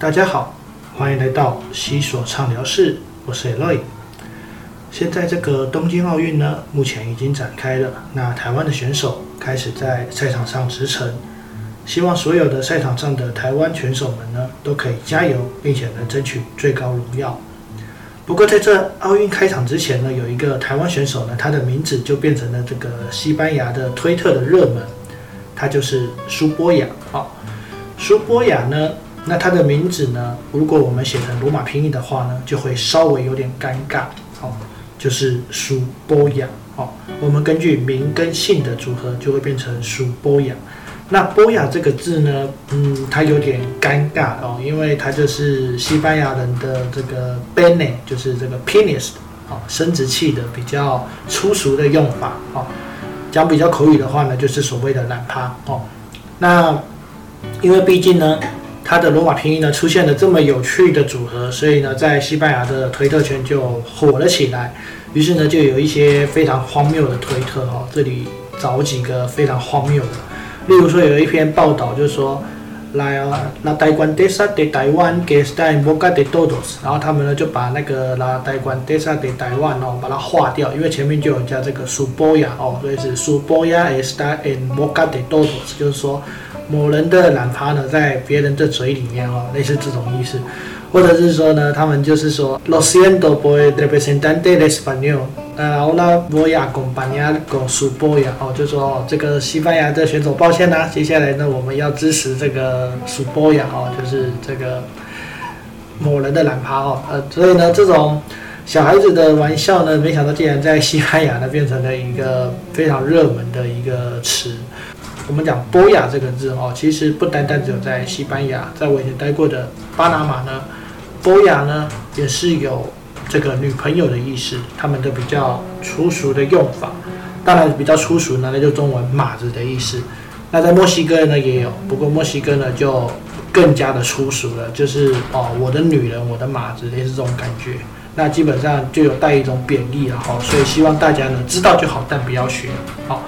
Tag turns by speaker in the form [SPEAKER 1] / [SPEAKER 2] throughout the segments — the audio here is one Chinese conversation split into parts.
[SPEAKER 1] 大家好，欢迎来到西索畅聊室，我是 Eloy。现在这个东京奥运呢，目前已经展开了，那台湾的选手开始在赛场上驰骋，希望所有的赛场上的台湾选手们呢，都可以加油，并且能争取最高荣耀。不过在这奥运开场之前呢，有一个台湾选手呢，他的名字就变成了这个西班牙的推特的热门，他就是苏波雅。好，苏波雅呢，那他的名字呢，如果我们写成罗马拼音的话呢，就会稍微有点尴尬。哦，就是苏波雅。好，我们根据名跟姓的组合，就会变成苏波雅。那波雅这个字呢，嗯，它有点尴尬哦，因为它就是西班牙人的这个 bene，就是这个 penis，哦，生殖器的比较粗俗的用法哦。讲比较口语的话呢，就是所谓的懒趴哦。那因为毕竟呢，它的罗马拼音呢出现了这么有趣的组合，所以呢，在西班牙的推特圈就火了起来。于是呢，就有一些非常荒谬的推特哦，这里找几个非常荒谬的。例如说，有一篇报道就是说，来啊，那台湾德萨的台湾给在摩加的多多斯，然后他们呢就把那个那台湾德萨的台湾哦，把它划掉，因为前面就有加这个苏波亚哦，所以是苏波亚 está en 摩加的多多斯，就是说某人的懒趴呢在别人的嘴里面哦，类似这种意思。或者是说呢，他们就是说，lo siento por el representante de español，呃，ahora voy a acompañar con su boya，哦，就说这个西班牙的选手，抱歉啦，接下来呢，我们要支持这个 su boya，哦，就是这个某人的懒趴哦，呃，所以呢，这种小孩子的玩笑呢，没想到竟然在西班牙呢变成了一个非常热门的一个词。我们讲波雅这个字哦，其实不单单只有在西班牙，在我以前待过的巴拿马呢。波雅呢，也是有这个女朋友的意思，他们的比较粗俗的用法。当然比较粗俗呢，那就中文马子的意思。那在墨西哥呢也有，不过墨西哥呢就更加的粗俗了，就是哦，我的女人，我的马子，类似这种感觉。那基本上就有带一种贬义了哈，所以希望大家呢知道就好，但不要学。好，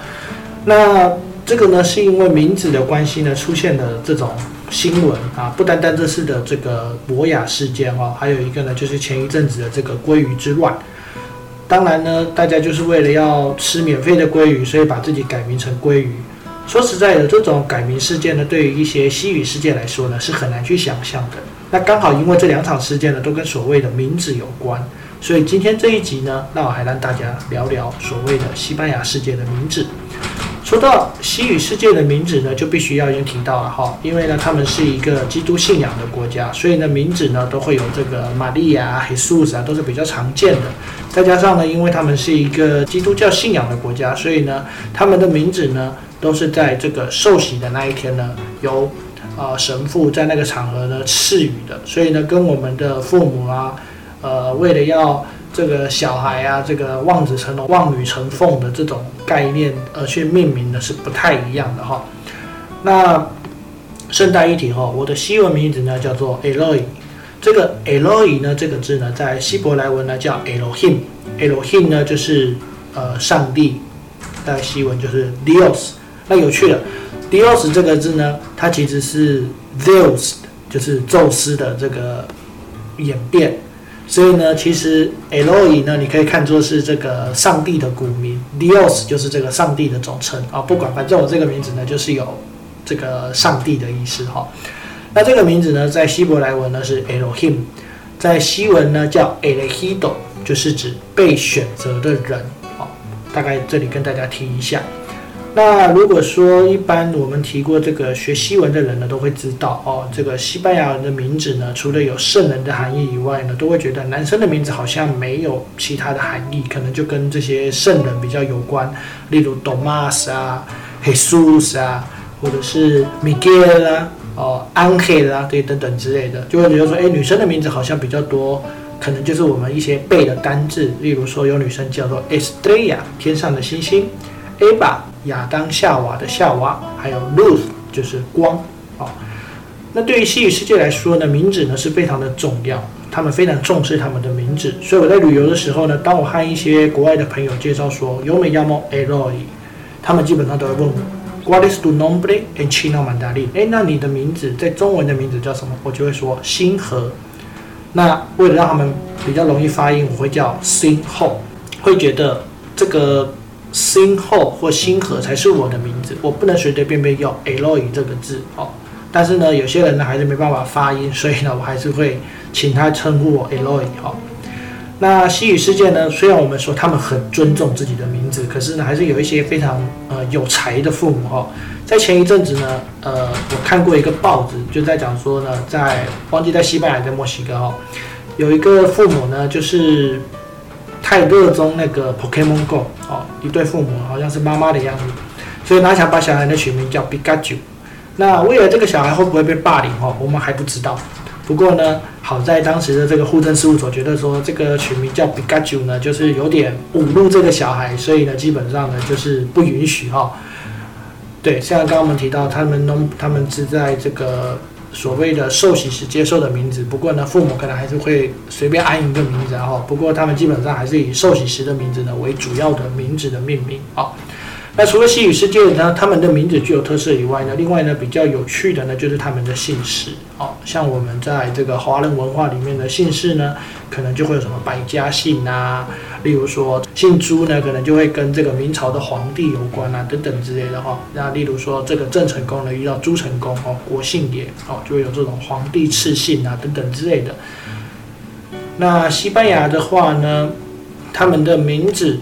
[SPEAKER 1] 那这个呢是因为名字的关系呢，出现了这种。新闻啊，不单单这次的这个博雅事件哦，还有一个呢，就是前一阵子的这个鲑鱼之乱。当然呢，大家就是为了要吃免费的鲑鱼，所以把自己改名成鲑鱼。说实在的，这种改名事件呢，对于一些西语世界来说呢，是很难去想象的。那刚好因为这两场事件呢，都跟所谓的名字有关，所以今天这一集呢，那我还让大家聊聊所谓的西班牙世界的名字。说到西语世界的名字呢，就必须要已经提到了哈，因为呢，他们是一个基督信仰的国家，所以呢，名字呢都会有这个玛利亚、黑素子啊，都是比较常见的。再加上呢，因为他们是一个基督教信仰的国家，所以呢，他们的名字呢都是在这个受洗的那一天呢，由呃神父在那个场合呢赐予的。所以呢，跟我们的父母啊，呃，为了要这个小孩啊，这个望子成龙、望女成凤的这种概念而去命名的是不太一样的哈。那顺带一提哈，我的西文名字呢叫做 Eloy，这个 Eloy 呢这个字呢在希伯来文呢叫 Elohim，Elohim 呢就是呃上帝，在西文就是 Dios。那有趣了，Dios 这个字呢，它其实是 Zeus，就是宙斯的这个演变。所以呢，其实 Eloi 呢，你可以看作是这个上帝的古名，Dios 就是这个上帝的总称啊。不管，反正我这个名字呢，就是有这个上帝的意思哈。那这个名字呢，在希伯来文呢是 Elohim，在西文呢叫 Elegido，就是指被选择的人。好，大概这里跟大家提一下。那如果说一般我们提过这个学西文的人呢，都会知道哦，这个西班牙人的名字呢，除了有圣人的含义以外呢，都会觉得男生的名字好像没有其他的含义，可能就跟这些圣人比较有关，例如 Domas 啊、Jesus 啊，或者是 Miguel 啊、哦 Angel 啊这等等之类的，就会觉得说，哎，女生的名字好像比较多，可能就是我们一些背的单字，例如说有女生叫做 Estrella，天上的星星，Eva。亚当夏娃的夏娃，还有 Luz，就是光啊。那对于西语世界来说呢，名字呢是非常的重要，他们非常重视他们的名字。所以我在旅游的时候呢，当我和一些国外的朋友介绍说优美要么 Eloy，他们基本上都会问我，What is tu nombre en chino mandarin？哎，那你的名字在中文的名字叫什么？我就会说星河。那为了让他们比较容易发音，我会叫星后，会觉得这个星后或星河才是我的名字，我不能随随便便用 Eloy 这个字哦。但是呢，有些人呢还是没办法发音，所以呢，我还是会请他称呼我 Eloy 哦。那西语世界呢？虽然我们说他们很尊重自己的名字，可是呢，还是有一些非常呃有才的父母哈。在前一阵子呢，呃，我看过一个报纸，就在讲说呢，在忘记在西班牙在墨西哥哈，有一个父母呢，就是太热衷那个 Pokemon Go 哦，一对父母好像是妈妈的样子，所以他想把小孩的取名叫 Pikachu。那为了这个小孩会不会被霸凌哦，我们还不知道。不过呢，好在当时的这个户政事务所觉得说这个取名叫 Pikachu 呢，就是有点侮辱这个小孩，所以呢，基本上呢就是不允许哈。对，像刚刚我们提到，他们弄他们是在这个所谓的受洗时接受的名字，不过呢，父母可能还是会随便安一个名字哈。不过他们基本上还是以受洗时的名字呢为主要的名字的命名啊。那除了西语世界呢，他们的名字具有特色以外呢，另外呢比较有趣的呢就是他们的姓氏哦，像我们在这个华人文化里面的姓氏呢，可能就会有什么百家姓啊，例如说姓朱呢，可能就会跟这个明朝的皇帝有关啊，等等之类的哈。那例如说这个郑成功呢遇到朱成功哦，国姓也哦，就会有这种皇帝赐姓啊等等之类的。那西班牙的话呢，他们的名字。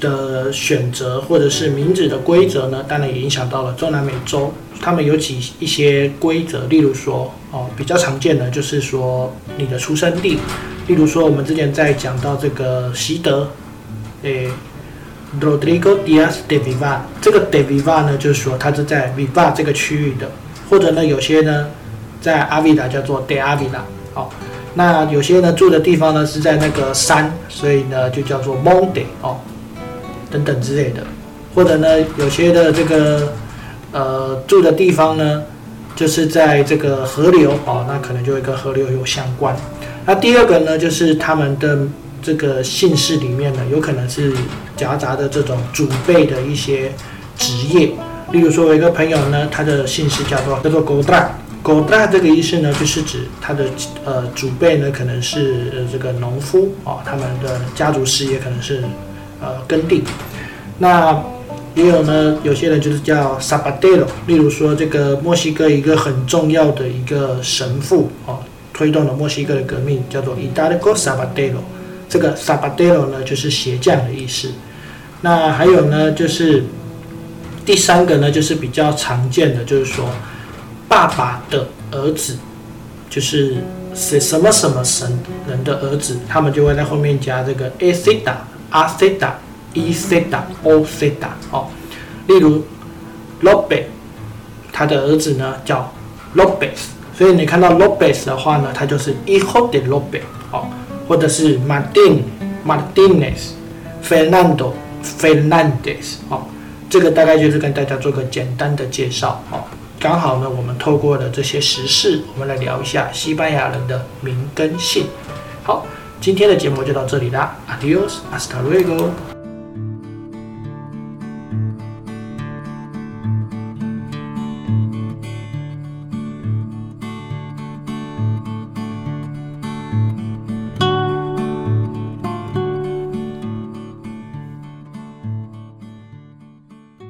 [SPEAKER 1] 的选择或者是名字的规则呢，当然也影响到了中南美洲。他们有几一些规则，例如说，哦，比较常见的就是说你的出生地。例如说，我们之前在讲到这个习德，诶，Rodrigo Diaz de Viva，这个 de Viva 呢，就是说他是在 Viva 这个区域的。或者呢，有些呢，在阿维达叫做 de Avila，好，那有些呢住的地方呢是在那个山，所以呢就叫做 Monte，哦。等等之类的，或者呢，有些的这个呃住的地方呢，就是在这个河流哦，那可能就会跟河流有相关。那第二个呢，就是他们的这个姓氏里面呢，有可能是夹杂的这种祖辈的一些职业。例如说，我一个朋友呢，他的姓氏叫做叫做 Godra，Godra 这个意思呢，就是指他的呃祖辈呢，可能是这个农夫哦，他们的家族事业可能是。呃，耕地，那也有呢，有些人就是叫 Sabadero，例如说这个墨西哥一个很重要的一个神父哦，推动了墨西哥的革命，叫做 Hidalgo Sabadero，这个 Sabadero 呢就是鞋匠的意思。那还有呢，就是第三个呢，就是比较常见的，就是说爸爸的儿子，就是是什么什么神人的儿子，他们就会在后面加这个 Acida。阿塞达、伊塞达、欧塞达，哦，例如罗贝，他的儿子呢叫罗贝斯，所以你看到罗贝斯的话呢，他就是 hijo de López，哦，或者是 Martin、Martinez、Fernando、Fernandez，哦，这个大概就是跟大家做个简单的介绍，哦，刚好呢，我们透过了这些时事，我们来聊一下西班牙人的名跟姓，好。今天的节目就到这里啦，Adios，hasta luego。